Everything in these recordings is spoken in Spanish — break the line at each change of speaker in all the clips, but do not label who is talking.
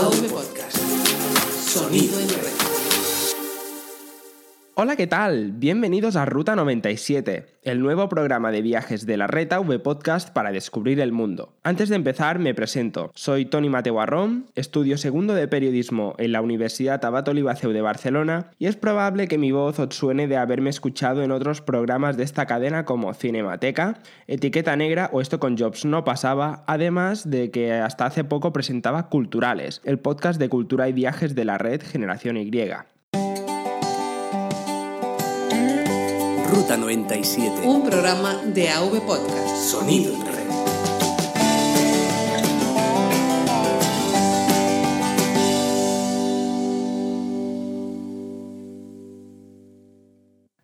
AV Podcast. Sonido en red.
Hola, ¿qué tal? Bienvenidos a Ruta 97, el nuevo programa de viajes de la Reta V Podcast para descubrir el mundo. Antes de empezar, me presento. Soy Tony Mateo Arrón, estudio segundo de periodismo en la Universidad Abato Libaceu de Barcelona y es probable que mi voz os suene de haberme escuchado en otros programas de esta cadena como Cinemateca, Etiqueta Negra o Esto con Jobs no pasaba, además de que hasta hace poco presentaba Culturales, el podcast de cultura y viajes de la red Generación Y.
Ruta 97. Un programa de AV Podcast. Sonido en red.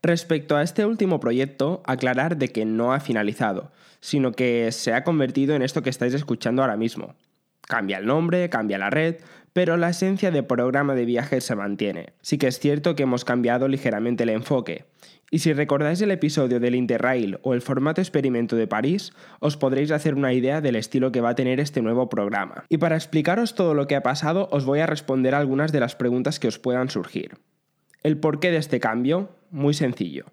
Respecto a este último proyecto, aclarar de que no ha finalizado, sino que se ha convertido en esto que estáis escuchando ahora mismo. Cambia el nombre, cambia la red, pero la esencia de programa de viajes se mantiene. Sí que es cierto que hemos cambiado ligeramente el enfoque, y si recordáis el episodio del Interrail o el formato experimento de París, os podréis hacer una idea del estilo que va a tener este nuevo programa. Y para explicaros todo lo que ha pasado, os voy a responder algunas de las preguntas que os puedan surgir. ¿El porqué de este cambio? Muy sencillo.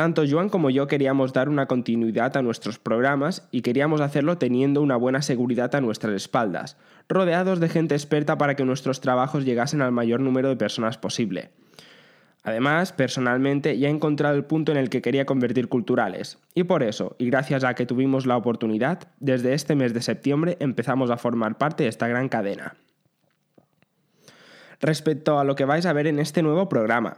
Tanto Joan como yo queríamos dar una continuidad a nuestros programas y queríamos hacerlo teniendo una buena seguridad a nuestras espaldas, rodeados de gente experta para que nuestros trabajos llegasen al mayor número de personas posible. Además, personalmente ya he encontrado el punto en el que quería convertir culturales, y por eso, y gracias a que tuvimos la oportunidad, desde este mes de septiembre empezamos a formar parte de esta gran cadena. Respecto a lo que vais a ver en este nuevo programa,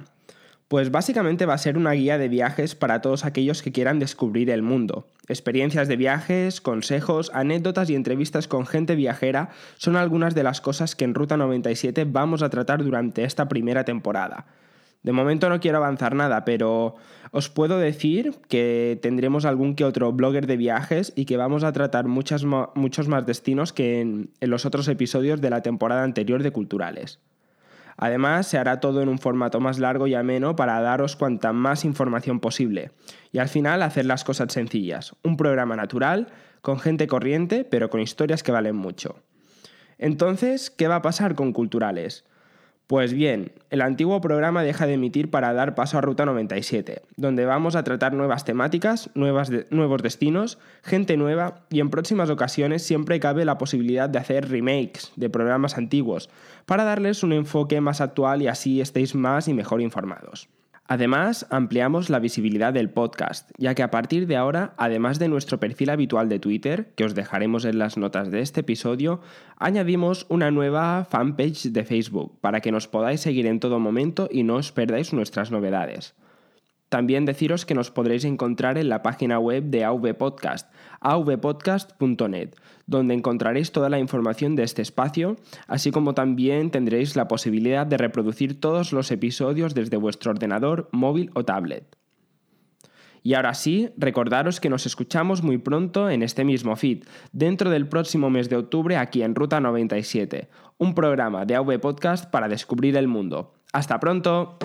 pues básicamente va a ser una guía de viajes para todos aquellos que quieran descubrir el mundo. Experiencias de viajes, consejos, anécdotas y entrevistas con gente viajera son algunas de las cosas que en Ruta 97 vamos a tratar durante esta primera temporada. De momento no quiero avanzar nada, pero os puedo decir que tendremos algún que otro blogger de viajes y que vamos a tratar muchos más destinos que en, los otros episodios de la temporada anterior de Culturales. Además, se hará todo en un formato más largo y ameno para daros cuanta más información posible. Y al final hacer las cosas sencillas. Un programa natural, con gente corriente, pero con historias que valen mucho. Entonces, ¿qué va a pasar con Culturales? Pues bien, el antiguo programa deja de emitir para dar paso a Ruta 97, donde vamos a tratar nuevas temáticas, nuevos destinos, gente nueva y en próximas ocasiones siempre cabe la posibilidad de hacer remakes de programas antiguos para darles un enfoque más actual y así estéis más y mejor informados. Además, ampliamos la visibilidad del podcast, ya que a partir de ahora, además de nuestro perfil habitual de Twitter, que os dejaremos en las notas de este episodio, añadimos una nueva fanpage de Facebook para que nos podáis seguir en todo momento y no os perdáis nuestras novedades. También deciros que nos podréis encontrar en la página web de AV Podcast, avpodcast.net, donde encontraréis toda la información de este espacio, así como también tendréis la posibilidad de reproducir todos los episodios desde vuestro ordenador, móvil o tablet. Y ahora sí, recordaros que nos escuchamos muy pronto en este mismo feed, dentro del próximo mes de octubre aquí en Ruta 97, un programa de AV Podcast para descubrir el mundo. ¡Hasta pronto!